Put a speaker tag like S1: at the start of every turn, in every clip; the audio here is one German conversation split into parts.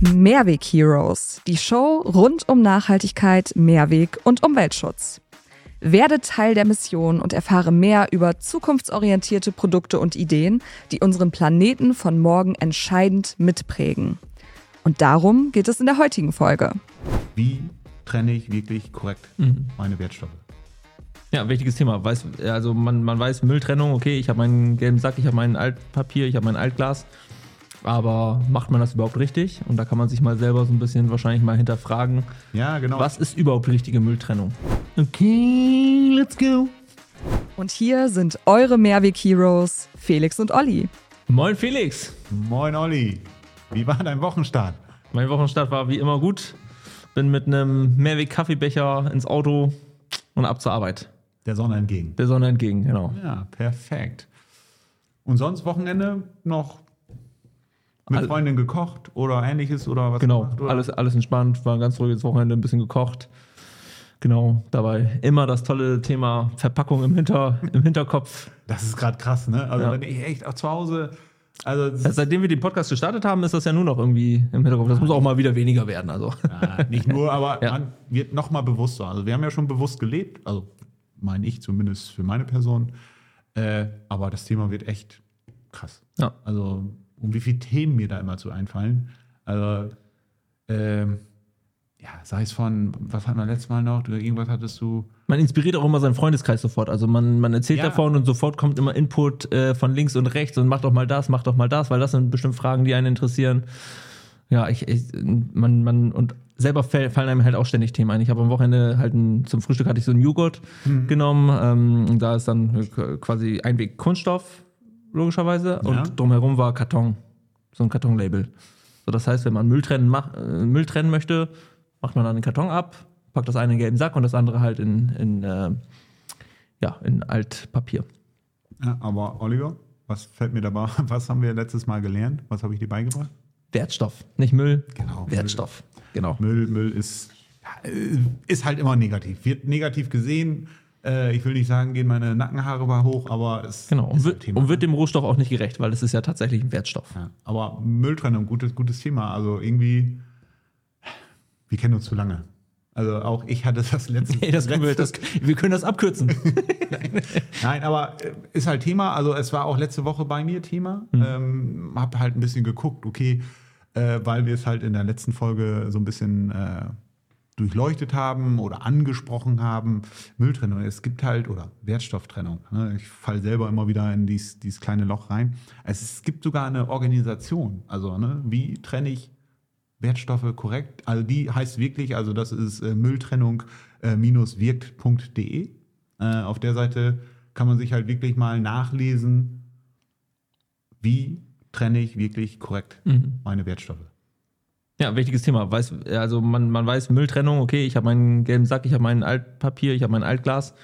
S1: Mehrweg Heroes, die Show rund um Nachhaltigkeit, Mehrweg und Umweltschutz. Werde Teil der Mission und erfahre mehr über zukunftsorientierte Produkte und Ideen, die unseren Planeten von morgen entscheidend mitprägen. Und darum geht es in der heutigen Folge.
S2: Wie trenne ich wirklich korrekt
S3: Mhm.
S2: meine Wertstoffe?
S3: Ja, wichtiges Thema. Weiß, also man, man weiß Mülltrennung, okay, ich habe meinen gelben Sack, ich habe mein Altpapier, ich habe mein Altglas. Aber macht man das überhaupt richtig? Und da kann man sich mal selber so ein bisschen wahrscheinlich mal hinterfragen,
S2: Ja, genau.
S3: was ist überhaupt richtige Mülltrennung? Okay, let's go.
S1: Und hier sind eure Mehrweg Heroes, Felix und Olli.
S3: Moin Felix.
S2: Moin Olli. Wie war dein Wochenstart?
S3: Mein Wochenstart war wie immer gut. Bin mit einem Mehrweg-Kaffeebecher ins Auto und ab zur Arbeit.
S2: Der Sonne entgegen.
S3: Der Sonne entgegen, genau.
S2: Ja, perfekt. Und sonst Wochenende noch mit
S3: All-
S2: Freundin gekocht oder ähnliches oder was
S3: Genau,
S2: gemacht? Oder?
S3: alles, alles entspannt, war ein ganz ruhiges Wochenende, ein bisschen gekocht. Genau, dabei immer das tolle Thema Verpackung im, Hinter, im Hinterkopf.
S2: Das ist gerade krass, ne? Also
S3: Ja.
S2: wenn ich echt auch zu Hause, also
S3: Ja, Seitdem wir den Podcast gestartet haben, ist das ja nur noch irgendwie im Hinterkopf. Das muss auch mal wieder weniger werden. Also.
S2: Ja, nicht nur, aber
S3: Ja.
S2: man wird noch mal bewusster. Also wir haben ja schon bewusst gelebt, also meine ich zumindest für meine Person. Äh, aber das Thema wird echt krass.
S3: Ja.
S2: Also um wie viele Themen mir da immer zu einfallen. Also ähm, ja, sei es von, was hatten wir letztes Mal noch? Irgendwas hattest du.
S3: Man inspiriert auch immer seinen Freundeskreis sofort. Also man, man erzählt
S2: Ja.
S3: davon und sofort kommt immer Input äh, von links und rechts und macht doch mal das, macht doch mal das, weil das sind bestimmt Fragen, die einen interessieren. Ja, ich, ich man, man, und selber fallen einem halt auch ständig Themen ein. Ich habe am Wochenende halt ein, zum Frühstück hatte ich so einen Joghurt genommen. Ähm, und da ist dann äh, quasi Einweg Kunststoff, logischerweise.
S2: Ja.
S3: Und drumherum war Karton. So ein Kartonlabel. So, das heißt, wenn man Müll trennen, mach, äh, Müll trennen möchte, macht man dann den Karton ab, packt das eine in den gelben Sack und das andere halt in, in, äh, ja, in Altpapier.
S2: Ja, aber Oliver, was fällt mir dabei? Was haben wir letztes Mal gelernt? Was habe ich dir beigebracht?
S3: Wertstoff, nicht Müll.
S2: Genau,
S3: Wertstoff. Genau.
S2: Müll, Müll ist, äh, ist halt immer negativ. Wird negativ gesehen. Äh, ich will nicht sagen, gehen meine Nackenhaare mal hoch, aber es
S3: Genau. Und
S2: ist ein
S3: wird,
S2: Thema.
S3: und wird dem Rohstoff auch nicht gerecht, weil es ist ja tatsächlich ein Wertstoff.
S2: ja, aber Mülltrennung, gutes, gutes Thema. Also irgendwie, wir kennen uns zu lange. Also auch ich hatte das letzte
S3: Hey, das können wir, das, wir können das abkürzen.
S2: Nein, aber äh, ist halt Thema. Also es war auch letzte Woche bei mir Thema.
S3: Mhm.
S2: Ähm, hab halt ein bisschen geguckt, okay, äh, weil wir es halt in der letzten Folge so ein bisschen äh, durchleuchtet haben oder angesprochen haben. Mülltrennung. Es gibt halt, oder Wertstofftrennung. Ne? Ich falle selber immer wieder in dieses, dieses kleine Loch rein. Es, es gibt sogar eine Organisation. Also, ne, wie trenne ich Wertstoffe korrekt. Also die heißt wirklich, also das ist äh, Mülltrennung-wirkt.de. Äh, auf der Seite kann man sich halt wirklich mal nachlesen, wie trenne ich wirklich korrekt meine Wertstoffe.
S3: Ja, wichtiges Thema. Weiß, also man, man weiß Mülltrennung, okay, ich habe meinen gelben Sack, ich habe mein Altpapier, ich habe mein Altglas.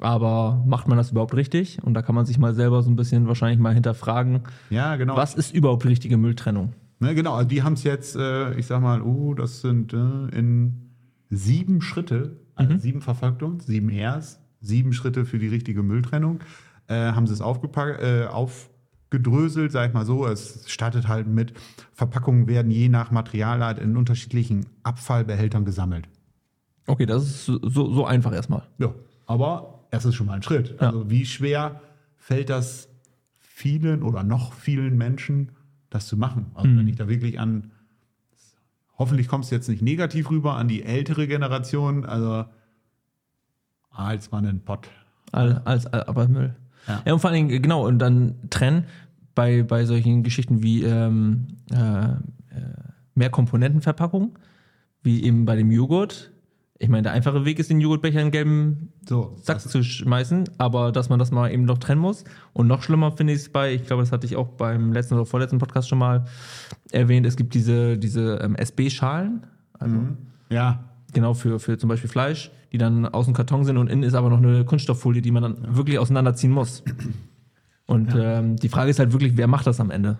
S3: Aber macht man das überhaupt richtig? Und da kann man sich mal selber so ein bisschen wahrscheinlich mal hinterfragen,
S2: Ja, genau.
S3: was ist überhaupt richtige Mülltrennung?
S2: Ne, genau, also die haben es jetzt, äh, ich sag mal, oh, das sind äh, in sieben Schritte, also sieben Verfolgungen, sieben Rs, sieben Schritte für die richtige Mülltrennung, äh, haben sie es aufgepackt, äh, aufgedröselt, sag ich mal so. Es startet halt mit, Verpackungen werden je nach Materialart in unterschiedlichen Abfallbehältern gesammelt.
S3: Okay, das ist so, so einfach erstmal.
S2: Ja, aber es ist schon mal ein Schritt.
S3: Ja.
S2: Also wie schwer fällt das vielen oder noch vielen Menschen, das zu machen? Also wenn ich da wirklich an, hoffentlich kommt es jetzt nicht negativ rüber, an die ältere Generation, also als man einen Pott.
S3: Als all- aber Müll.
S2: Ja.
S3: Ja. und vor allen Dingen, genau, und dann trennen bei, bei solchen Geschichten wie ähm, äh, äh, Mehrkomponentenverpackung, wie eben bei dem Joghurt. Ich meine, der einfache Weg ist, den Joghurtbecher in einen gelben
S2: So,
S3: Sack zu schmeißen, aber dass man das mal eben noch trennen muss. Und noch schlimmer finde ich es bei, ich glaube, das hatte ich auch beim letzten oder vorletzten Podcast schon mal erwähnt, es gibt diese, diese ähm, SB-Schalen, also
S2: ja,
S3: genau für, für zum Beispiel Fleisch, die dann aus dem Karton sind und innen ist aber noch eine Kunststofffolie, die man dann wirklich auseinanderziehen muss. Und ähm, die Frage ist halt wirklich, wer macht das am Ende?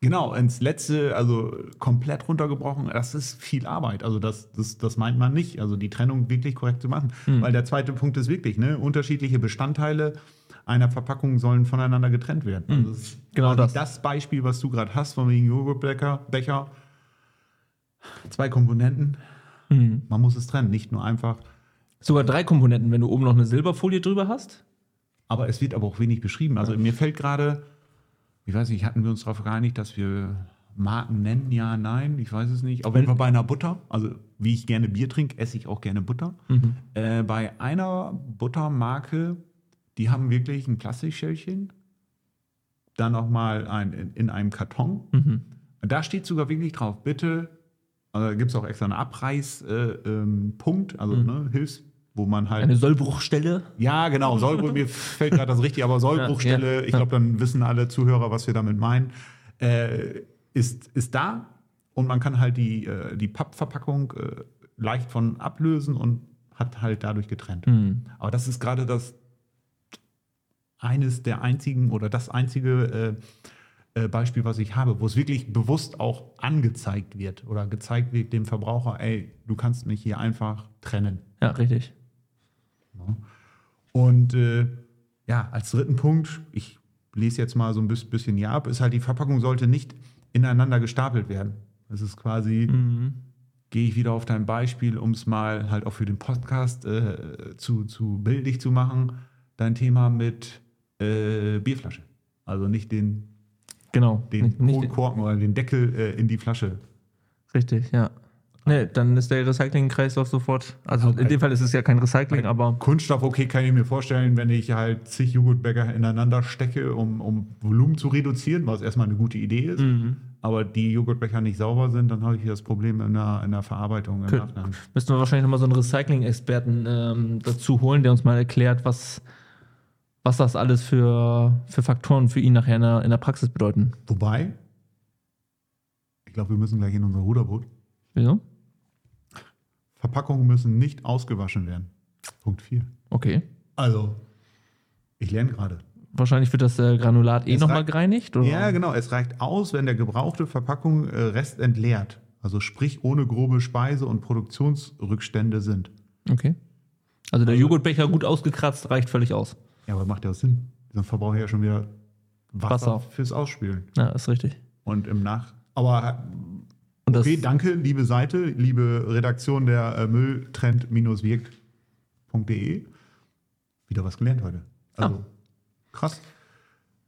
S2: Genau, ins letzte, also komplett runtergebrochen, das ist viel Arbeit. Also das, das, das meint man nicht. Also die Trennung wirklich korrekt zu machen. Weil der zweite Punkt ist wirklich, ne, unterschiedliche Bestandteile einer Verpackung sollen voneinander getrennt werden. Also das ist
S3: Genau das.
S2: das Beispiel, was du gerade hast, von wegen Joghurtbecher, Becher, Zwei Komponenten.
S3: Mhm.
S2: Man muss es trennen, nicht nur einfach.
S3: Sogar drei Komponenten, wenn du oben noch eine Silberfolie drüber hast.
S2: Aber es wird aber auch wenig beschrieben. Also mir fällt gerade, ich weiß nicht, hatten wir uns darauf geeinigt, dass wir Marken nennen? Ja, nein, ich weiß es nicht. Auf jeden Fall bei einer Butter, also wie ich gerne Bier trinke, esse ich auch gerne Butter. Äh, bei einer Buttermarke, die haben wirklich ein Plastikschälchen, dann nochmal ein, in, in einem Karton. Da steht sogar wirklich drauf, bitte, also da gibt es auch extra einen Abreißpunkt, äh, ähm, also ne, Hilfs, wo man halt
S3: Eine Sollbruchstelle.
S2: ja, genau. Sollbruch, mir fällt gerade das richtig, aber Sollbruchstelle,
S3: Ja, ja,
S2: ich glaube, dann wissen alle Zuhörer, was wir damit meinen, äh, ist, ist da und man kann halt die, äh, die Pappverpackung äh, leicht von ablösen und hat halt dadurch getrennt.
S3: Mhm.
S2: Aber das ist gerade das eines der einzigen oder das einzige äh, Beispiel, was ich habe, wo es wirklich bewusst auch angezeigt wird oder gezeigt wird dem Verbraucher, ey, du kannst mich hier einfach trennen.
S3: Ja, richtig.
S2: Und äh, ja, als dritten Punkt, ich lese jetzt mal so ein bis- bisschen hier ab, ist halt, die Verpackung sollte nicht ineinander gestapelt werden. Das ist quasi,
S3: Mhm.
S2: gehe ich wieder auf dein Beispiel, um es mal halt auch für den Podcast äh, zu, zu bildlich zu machen, dein Thema mit äh, Bierflasche. Also nicht den,
S3: Genau.
S2: den
S3: nicht, nicht,
S2: Kronkorken oder den Deckel äh, in die Flasche.
S3: richtig, ja. Nee, dann ist der Recycling-Kreislauf sofort. Also in dem Fall ist es ja kein Recycling, aber
S2: Kunststoff, okay, kann ich mir vorstellen, wenn ich halt zig Joghurtbäcker ineinander stecke, um, um Volumen zu reduzieren, was erstmal eine gute Idee ist.
S3: Mhm.
S2: Aber die Joghurtbecher nicht sauber sind, dann habe ich hier das Problem in der, in der Verarbeitung. Im
S3: müssten wir wahrscheinlich nochmal so einen Recycling-Experten ähm, dazu holen, der uns mal erklärt, was, was das alles für, für Faktoren für ihn nachher in der, in der Praxis bedeuten.
S2: Wobei, ich glaube, wir müssen gleich in unser Ruderboot.
S3: Wieso?
S2: Verpackungen müssen nicht ausgewaschen werden. Punkt 4.
S3: Okay.
S2: Also, ich lerne gerade.
S3: Wahrscheinlich wird das äh, Granulat eh nochmal gereinigt? Oder?
S2: Ja, genau. Es reicht aus, wenn der gebrauchte Verpackung äh, restentleert. Also sprich ohne grobe Speise- und Produktionsrückstände sind.
S3: Okay. Also der Joghurtbecher gut ausgekratzt reicht völlig aus.
S2: Ja, aber macht ja auch Sinn. Sonst verbrauche ich ja schon wieder Wasser,
S3: Wasser.
S2: fürs Ausspülen.
S3: Ja, ist richtig.
S2: Und im Nach. Aber
S3: Und das,
S2: okay, danke, liebe Seite, liebe Redaktion der äh, Mülltrend-wirkt.de. Wieder was gelernt heute. Also, krass.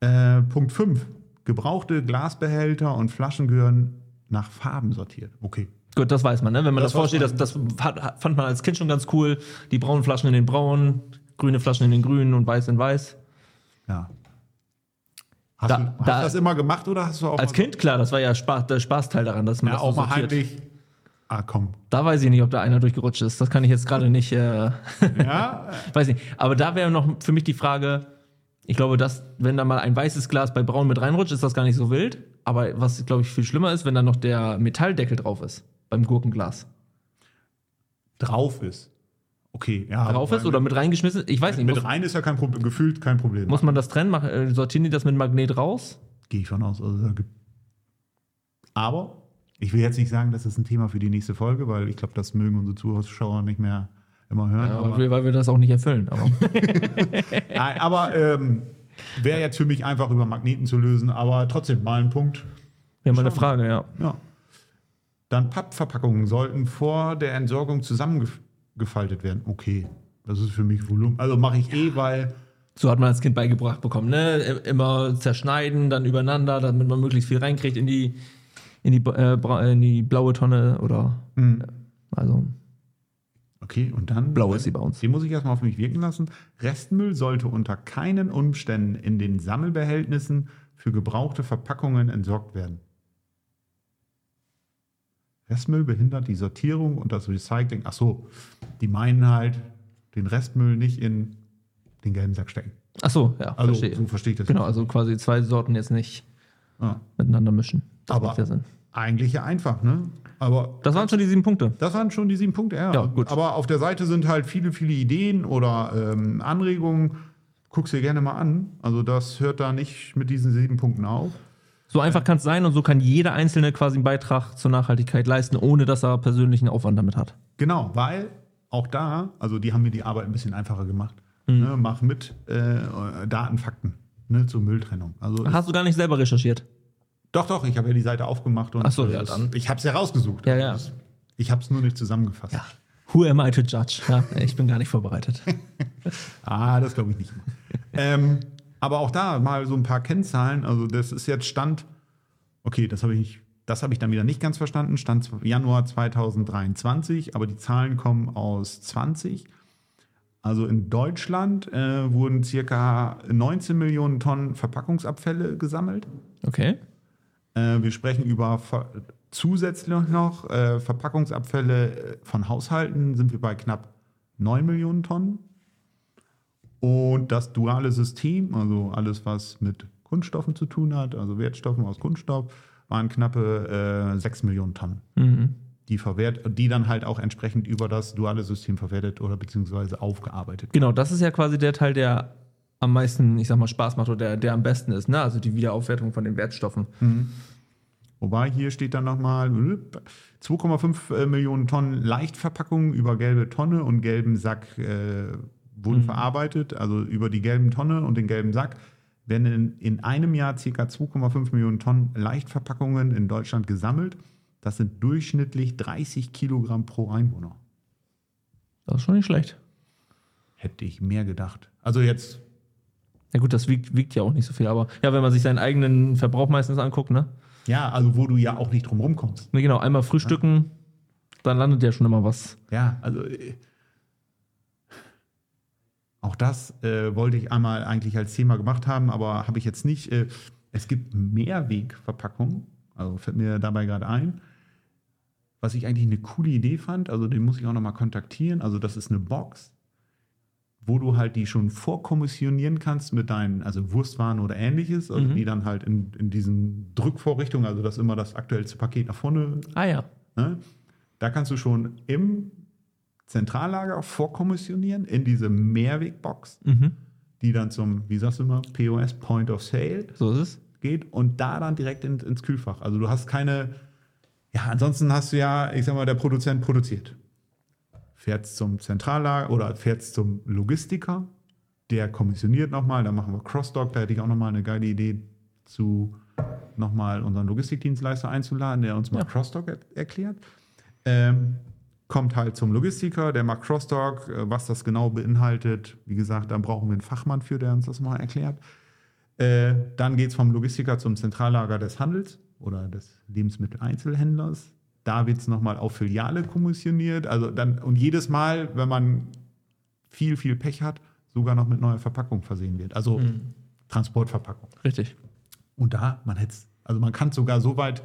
S2: Äh, Punkt 5. Gebrauchte Glasbehälter und Flaschen gehören nach Farben sortiert. Okay.
S3: Gut, das weiß man, ne? Wenn man das,
S2: Das
S3: vorsteht, das, das fand man als Kind schon ganz cool. Die braunen Flaschen in den braunen, grüne Flaschen in den grünen und weiß in weiß.
S2: Ja. Hast,
S3: Da-
S2: du, hast
S3: da-
S2: du das immer gemacht oder hast du auch
S3: Als Kind, klar, das war ja Spaß, der Spaßteil daran, dass man
S2: ja,
S3: das
S2: auch
S3: so
S2: mal heimlich? Ah, komm.
S3: Da weiß ich nicht, ob da einer durchgerutscht ist. Das kann ich jetzt gerade nicht, äh,
S2: Ja,
S3: weiß nicht. Aber da wäre noch für mich die Frage, ich glaube, dass, wenn da mal ein weißes Glas bei braun mit reinrutscht, ist das gar nicht so wild. Aber was, glaube ich, viel schlimmer ist, wenn da noch der Metalldeckel drauf ist, beim Gurkenglas.
S2: drauf ist. Okay, ja.
S3: Drauf ist oder mit reingeschmissen? Ich weiß nicht.
S2: mit
S3: Muss,
S2: rein ist ja kein Problem, gefühlt kein Problem.
S3: muss man das trennen? Mach, äh, sortieren die das mit Magnet raus?
S2: Gehe ich von aus. Also, aber ich will jetzt nicht sagen, das ist ein Thema für die nächste Folge, weil ich glaube, das mögen unsere Zuschauer nicht mehr immer hören.
S3: Ja,
S2: aber
S3: weil, wir, das auch nicht erfüllen. Aber
S2: Nein, aber ähm, wäre jetzt für mich einfach über Magneten zu lösen, aber trotzdem mal ein Punkt.
S3: haben mal eine. Frage, ja.
S2: Ja. Dann Pappverpackungen sollten vor der Entsorgung zusammengefaltet werden. Okay, das ist für mich Volumen. Also mache ich eh, weil
S3: So hat man als Kind beigebracht bekommen, ne? Immer zerschneiden, dann übereinander, damit man möglichst viel reinkriegt in die, in die, äh, in die blaue Tonne oder. Also,
S2: Okay, und dann.
S3: Blau ist sie bei uns.
S2: Den muss ich erstmal auf mich wirken lassen. Restmüll sollte unter keinen Umständen in den Sammelbehältnissen für gebrauchte Verpackungen entsorgt werden. Restmüll behindert die Sortierung und das Recycling. Ach so, die meinen halt, den Restmüll nicht in den gelben Sack stecken.
S3: ach so, ja,
S2: Also,
S3: verstehe.
S2: so verstehe ich das.
S3: Genau, also quasi zwei Sorten jetzt nicht
S2: Ja.
S3: miteinander mischen. Das
S2: Aber-
S3: macht ja Sinn.
S2: Eigentlich ja einfach, ne? Aber
S3: Das waren schon die sieben Punkte.
S2: Das waren schon die sieben Punkte, ja.
S3: Ja, gut.
S2: Aber auf der Seite sind halt viele, viele Ideen oder ähm, Anregungen. Guck's dir gerne mal an. Also das hört da nicht mit diesen sieben Punkten auf.
S3: So einfach kann es sein und so kann jeder Einzelne quasi einen Beitrag zur Nachhaltigkeit leisten, ohne dass er persönlichen Aufwand damit hat.
S2: Genau, weil auch da, also die haben mir die Arbeit ein bisschen einfacher gemacht.
S3: Mhm.
S2: Ne, mach mit äh, Daten, Fakten ne, zur Mülltrennung. Also
S3: Hast du gar nicht selber recherchiert?
S2: Doch, doch, ich habe ja die Seite aufgemacht und
S3: Ach so, ja, dann.
S2: ich habe es ja rausgesucht.
S3: Ja, ja.
S2: Ich habe es nur nicht zusammengefasst.
S3: Ja. Who am I to judge? Ja, ich bin gar nicht vorbereitet.
S2: Ah, das glaube ich nicht. ähm, aber auch da mal so ein paar Kennzahlen. Also das ist jetzt Stand, okay, das habe ich, das habe ich dann wieder nicht ganz verstanden. Stand Januar 2023, aber die Zahlen kommen aus 20. Also in Deutschland äh, wurden circa 19 Millionen Tonnen Verpackungsabfälle gesammelt.
S3: Okay.
S2: Äh, wir sprechen über ver zusätzlich noch äh, Verpackungsabfälle äh, von Haushalten, sind wir bei knapp 9 Millionen Tonnen. Und das duale System, also alles, was mit Kunststoffen zu tun hat, also Wertstoffen aus Kunststoff, waren knappe äh, 6 Millionen Tonnen,
S3: Mhm.
S2: die, verwehrt, die dann halt auch entsprechend über das duale System verwertet oder beziehungsweise aufgearbeitet
S3: Genau, das ist ja quasi der Teil, der am meisten, ich sag mal, Spaß macht oder der, der am besten ist, ne? Also die Wiederaufwertung von den Wertstoffen.
S2: Wobei hier steht dann nochmal 2,5 Millionen Tonnen Leichtverpackungen über gelbe Tonne und gelben Sack äh, wurden verarbeitet. Also über die gelben Tonne und den gelben Sack werden in, in einem Jahr ca. 2,5 Millionen Tonnen Leichtverpackungen in Deutschland gesammelt. Das sind durchschnittlich 30 Kilogramm pro Einwohner.
S3: Das ist schon nicht schlecht.
S2: Hätte ich mehr gedacht. Also jetzt,
S3: Ja gut, das wiegt, wiegt ja auch nicht so viel, aber ja, wenn man sich seinen eigenen Verbrauch meistens anguckt, ne?
S2: ja, also wo du ja auch nicht drum rumkommst.
S3: Ne, genau, einmal frühstücken, dann landet ja schon immer was.
S2: Ja, also äh, auch das äh, wollte ich einmal eigentlich als Thema gemacht haben, aber habe ich jetzt nicht. Äh, es gibt Mehrwegverpackungen, also fällt mir dabei gerade ein, was ich eigentlich eine coole Idee fand. Also den muss ich auch nochmal kontaktieren. Also das ist eine Box, wo du halt die schon vorkommissionieren kannst mit deinen, also Wurstwaren oder ähnliches, also
S3: Mhm.
S2: die dann halt in, in diesen Drückvorrichtungen, also dass immer das aktuellste Paket nach vorne
S3: Ah ja.
S2: Ne? Da kannst du schon im Zentrallager vorkommissionieren in diese Mehrwegbox,
S3: Mhm.
S2: die dann zum, wie sagst du mal, POS Point of Sale
S3: So ist es.
S2: geht und da dann direkt in, ins Kühlfach. Also du hast keine, ja, ansonsten hast du ja, ich sag mal, der Produzent produziert. Fährt's zum Zentrallager oder fährt's zum Logistiker, der kommissioniert nochmal, da machen wir Crossdock, da hätte ich auch nochmal eine geile Idee zu nochmal unseren Logistikdienstleister einzuladen, der uns mal
S3: Ja.
S2: Crossdock er erklärt. Ähm, kommt halt zum Logistiker, der macht Crossdock, äh, was das genau beinhaltet. Wie gesagt, da brauchen wir einen Fachmann für, der uns das mal erklärt. Äh, dann geht es vom Logistiker zum Zentrallager des Handels oder des Lebensmitteleinzelhändlers. Da wird es nochmal auf Filiale kommissioniert. Also dann, und jedes Mal, wenn man viel, viel Pech hat, sogar noch mit neuer Verpackung versehen wird. Also Transportverpackung.
S3: Richtig.
S2: Und da, man hätte also man kann sogar so weit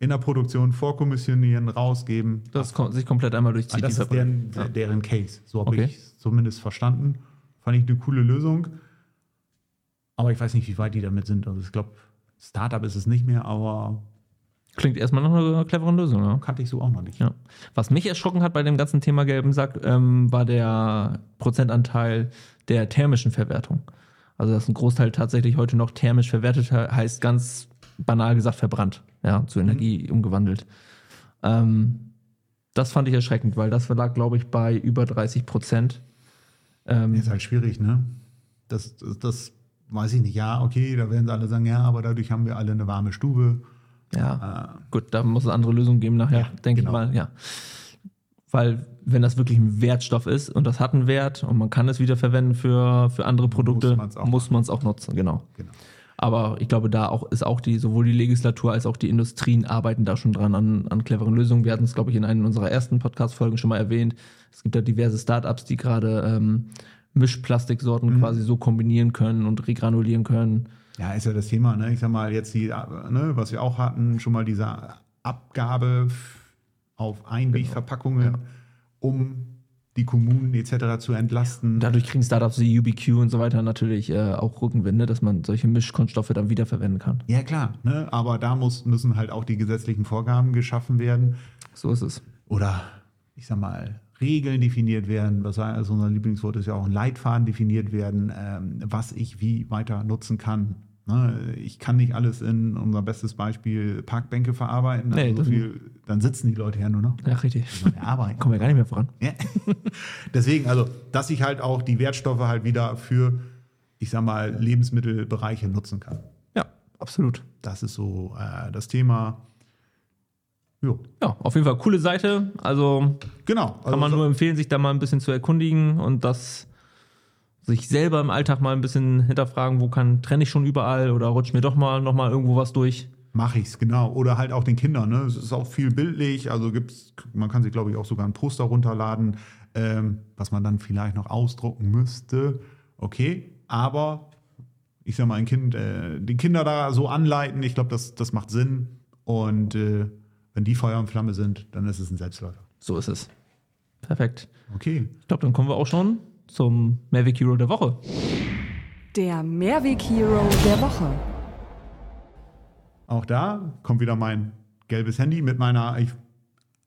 S2: in der Produktion vorkommissionieren, rausgeben.
S3: Das kommt sich komplett einmal durchzieht.
S2: Ah, das ist deren,
S3: Verpackung.
S2: deren Case. So habe
S3: Okay.
S2: ich es zumindest verstanden. Fand ich eine coole Lösung. Aber ich weiß nicht, wie weit die damit sind. Also ich glaube, Startup ist es nicht mehr, aber
S3: Klingt erstmal nach einer cleveren Lösung, ja.
S2: kannte ich so auch noch nicht.
S3: Ja. Was mich erschrocken hat bei dem ganzen Thema gelben Sack, ähm, war der Prozentanteil der thermischen Verwertung. Also dass ein Großteil tatsächlich heute noch thermisch verwertet he- heißt ganz banal gesagt verbrannt, ja, zu Energie umgewandelt. Ähm, das fand ich erschreckend, weil das lag, glaube ich, bei über 30 Prozent. Ähm,
S2: Ist halt schwierig, ne? Das, das, das weiß ich nicht. Ja, okay, da werden sie alle sagen, ja, aber dadurch haben wir alle eine warme Stube.
S3: Ja, gut, da muss es andere Lösungen geben nachher,
S2: Ja,
S3: denke
S2: genau.
S3: ich mal, ja. Weil, wenn das wirklich ein Wertstoff ist und das hat einen Wert und man kann es wieder verwenden für, für andere Produkte,
S2: auch
S3: muss man es auch nutzen, genau.
S2: Genau.
S3: Aber ich glaube, da auch ist auch die, sowohl die Legislatur als auch die Industrien arbeiten da schon dran an, an cleveren Lösungen. Wir hatten es, glaube ich, in einer unserer ersten Podcast-Folgen schon mal erwähnt. Es gibt da diverse Startups, die gerade ähm, Mischplastiksorten
S2: Mhm.
S3: quasi so kombinieren können und regranulieren können.
S2: Ja, ist ja das Thema, ne? Ich sag mal, jetzt die, ne, was wir auch hatten, schon mal diese Abgabe auf Einwegverpackungen, um die Kommunen etc. zu entlasten.
S3: Dadurch kriegen Startups wie UBQ und so weiter natürlich äh, auch Rückenwind, ne, dass man solche Mischkunststoffe dann wiederverwenden kann.
S2: Ja, klar, ne? aber da muss, müssen halt auch die gesetzlichen Vorgaben geschaffen werden
S3: So ist es.
S2: oder ich sag mal, Regeln definiert werden. Was also unser Lieblingswort ist ja auch ein Leitfaden definiert werden, ähm, was ich wie weiter nutzen kann. Ne? Ich kann nicht alles in unser bestes Beispiel Parkbänke verarbeiten.
S3: Nee,
S2: Also so
S3: das-
S2: viel, dann sitzen die Leute ja nur noch.
S3: Ja, richtig.
S2: Meine Arbeit.
S3: Kommen wir gar nicht mehr voran.
S2: Ja. Deswegen, also, dass ich halt auch die Wertstoffe halt wieder für, ich sag mal, Lebensmittelbereiche nutzen kann.
S3: Ja, Absolut.
S2: Das ist so äh, das Thema. Jo.
S3: Ja, auf jeden Fall coole Seite. Also
S2: Genau.
S3: kann man
S2: also,
S3: nur empfehlen, sich da mal ein bisschen zu erkundigen und das sich selber im Alltag mal ein bisschen hinterfragen, wo kann, trenne ich schon überall oder rutscht mir doch mal noch mal irgendwo was durch.
S2: Mache ich's, genau. Oder halt auch den Kindern. Ne? Es ist auch viel bildlich. Also gibt's, man kann sich, glaube ich, auch sogar ein Poster runterladen, ähm, was man dann vielleicht noch ausdrucken müsste. Okay, aber ich sag mal, ein Kind, äh, die Kinder da so anleiten, ich glaube, das, das macht Sinn. Und äh, wenn die Feuer und Flamme sind, dann ist es ein Selbstläufer.
S3: So ist es. Perfekt.
S2: Okay.
S3: Ich glaube, dann kommen wir auch schon zum Mavic Hero der Woche.
S1: Der Mehrweg-Hero der Woche.
S2: Auch da kommt wieder mein gelbes Handy mit meiner ich,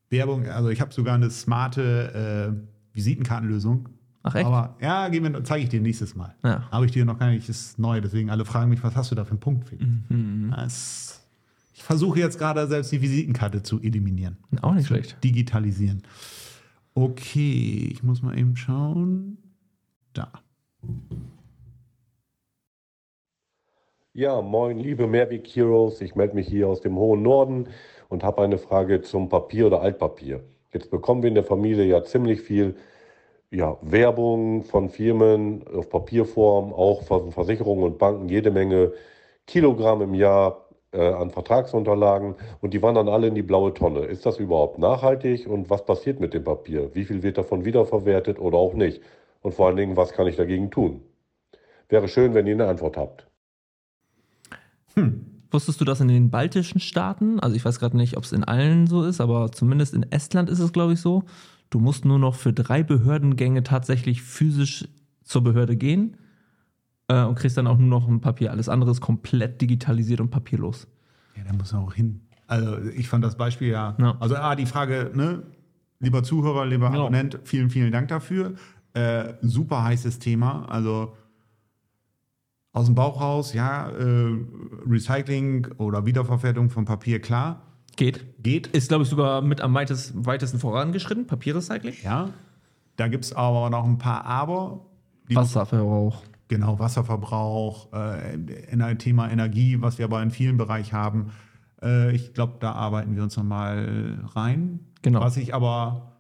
S2: Werbung. Also ich habe sogar eine smarte äh, Visitenkartenlösung.
S3: Ach echt?
S2: Aber ja, zeige ich dir nächstes Mal.
S3: Ja.
S2: Habe ich dir noch gar nicht, ist neu. Deswegen alle fragen mich, was hast du da für einen Punkt? Felix?
S3: Mhm.
S2: Das, ich versuche jetzt gerade selbst die Visitenkarte zu eliminieren.
S3: Auch nicht schlecht.
S2: Digitalisieren. Okay, ich muss mal eben schauen. Da.
S4: Ja, moin, liebe Mehrweg Heroes. Ich melde mich hier aus dem hohen Norden und habe eine Frage zum Papier oder Altpapier. Jetzt bekommen wir in der Familie ja ziemlich viel ja, Werbung von Firmen auf Papierform, auch von Versicherungen und Banken, jede Menge Kilogramm im Jahr äh, an Vertragsunterlagen und die wandern alle in die blaue Tonne. Ist das überhaupt nachhaltig und was passiert mit dem Papier? Wie viel wird davon wiederverwertet oder auch nicht? Und vor allen Dingen, was kann ich dagegen tun? Wäre schön, wenn ihr eine Antwort habt.
S3: Wusstest du das in den baltischen Staaten? Also ich weiß gerade nicht, ob es in allen so ist, aber zumindest in Estland ist es, glaube ich, so. Du musst nur noch für drei Behördengänge tatsächlich physisch zur Behörde gehen äh, und kriegst dann auch nur noch ein Papier. Alles andere ist komplett digitalisiert und papierlos.
S2: Ja, da muss man auch hin. Also ich fand das Beispiel ja.
S3: Ja.
S2: Also ah, die Frage, ne, lieber Zuhörer, lieber
S3: Ja.
S2: Abonnent, vielen, vielen Dank dafür. Äh, super heißes Thema. Also aus dem Bauch raus, ja, äh, Recycling oder Wiederverwertung von Papier, klar,
S3: Geht.
S2: geht.
S3: Ist, glaube ich, sogar mit am weitesten, weitesten vorangeschritten, Papierrecycling.
S2: Ja. Da gibt es aber noch ein paar Aber.
S3: Wasserverbrauch.
S2: Genau, Wasserverbrauch, äh, Thema Energie, was wir aber in vielen Bereichen haben. Äh, ich glaube, da arbeiten wir uns nochmal rein.
S3: Genau.
S2: Was ich aber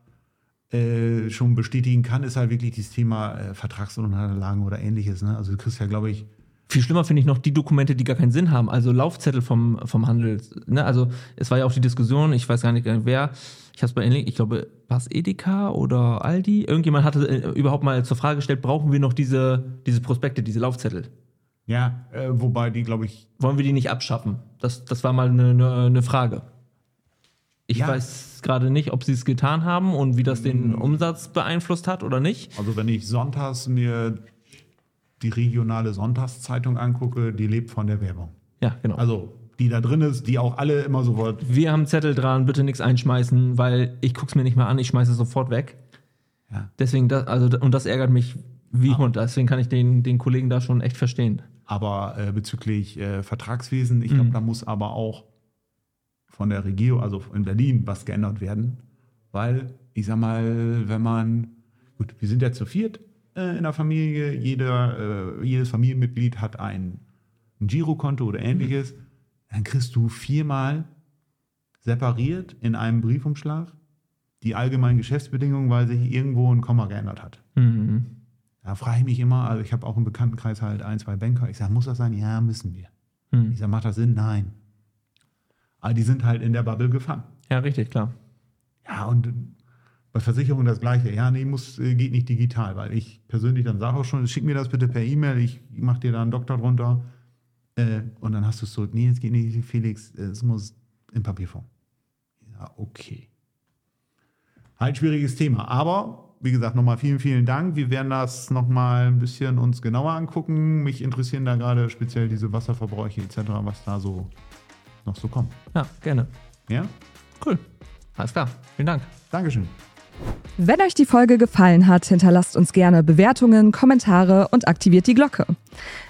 S2: äh, schon bestätigen kann, ist halt wirklich dieses Thema äh, Vertragsunterlagen oder ähnliches. Ne? Also du kriegst ja, glaube ich,
S3: Viel schlimmer finde ich noch die Dokumente, die gar keinen Sinn haben. Also Laufzettel vom, vom Handel. Ne? Also es war ja auch die Diskussion, ich weiß gar nicht wer. Ich habe es bei Enling, ich glaube, war es Edeka oder Aldi? Irgendjemand hatte äh, überhaupt mal zur Frage gestellt, brauchen wir noch diese, diese Prospekte, diese Laufzettel?
S2: ja, äh, wobei die, glaube ich,
S3: Wollen wir die nicht abschaffen? Das, das war mal eine, eine, eine Frage. Ich
S2: Ja.
S3: weiß gerade nicht, ob sie es getan haben und wie das den Umsatz beeinflusst hat oder nicht.
S2: also wenn ich sonntags mir die regionale Sonntagszeitung angucke, die lebt von der Werbung.
S3: Ja, genau.
S2: Also die da drin ist, die auch alle immer sofort
S3: wir haben Zettel dran, bitte nichts einschmeißen, weil ich guck's mir nicht mehr an, ich schmeiße es sofort weg.
S2: Ja.
S3: Deswegen, das, also, und das ärgert mich wie Hund. Deswegen kann ich den, den Kollegen da schon echt verstehen.
S2: Aber äh, bezüglich äh, Vertragswesen, ich glaube, da muss aber auch von der Regierung, also in Berlin, was geändert werden. Weil, ich sag mal, wenn man, gut, wir sind ja zu viert äh, in der Familie, jeder, äh, jedes Familienmitglied hat ein, ein Girokonto oder ähnliches, dann kriegst du viermal separiert in einem Briefumschlag die allgemeinen Geschäftsbedingungen, weil sich irgendwo ein Komma geändert hat.
S3: Mhm.
S2: Da frage ich mich immer, also ich habe auch im Bekanntenkreis halt ein, zwei Banker. Ich sage, muss das sein? Ja, müssen wir.
S3: Mhm.
S2: Ich sage, macht das Sinn? Nein. Aber die sind halt in der Bubble gefangen.
S3: Ja, richtig, klar.
S2: Ja, und bei Versicherungen das Gleiche. Ja, nee, muss, äh, geht nicht digital, weil ich persönlich dann sage auch schon, schick mir das bitte per E-Mail, ich mache dir da einen Doktor drunter. Äh, und dann hast du es so, nee, es geht nicht, Felix, äh, es muss in Papierform. Ja, okay. Halt schwieriges Thema. Aber, wie gesagt, nochmal vielen, vielen Dank. Wir werden das nochmal ein bisschen uns genauer angucken. Mich interessieren da gerade speziell diese Wasserverbräuche etc., was da so noch so kommt.
S3: Ja, gerne.
S2: Ja?
S3: Cool. Alles klar. Vielen Dank.
S2: Dankeschön.
S1: Wenn euch die Folge gefallen hat, hinterlasst uns gerne Bewertungen, Kommentare und aktiviert die Glocke.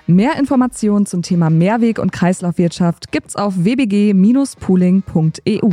S1: Mehr Informationen zum Thema Mehrweg- und Kreislaufwirtschaft gibt's auf wbg-pooling.eu.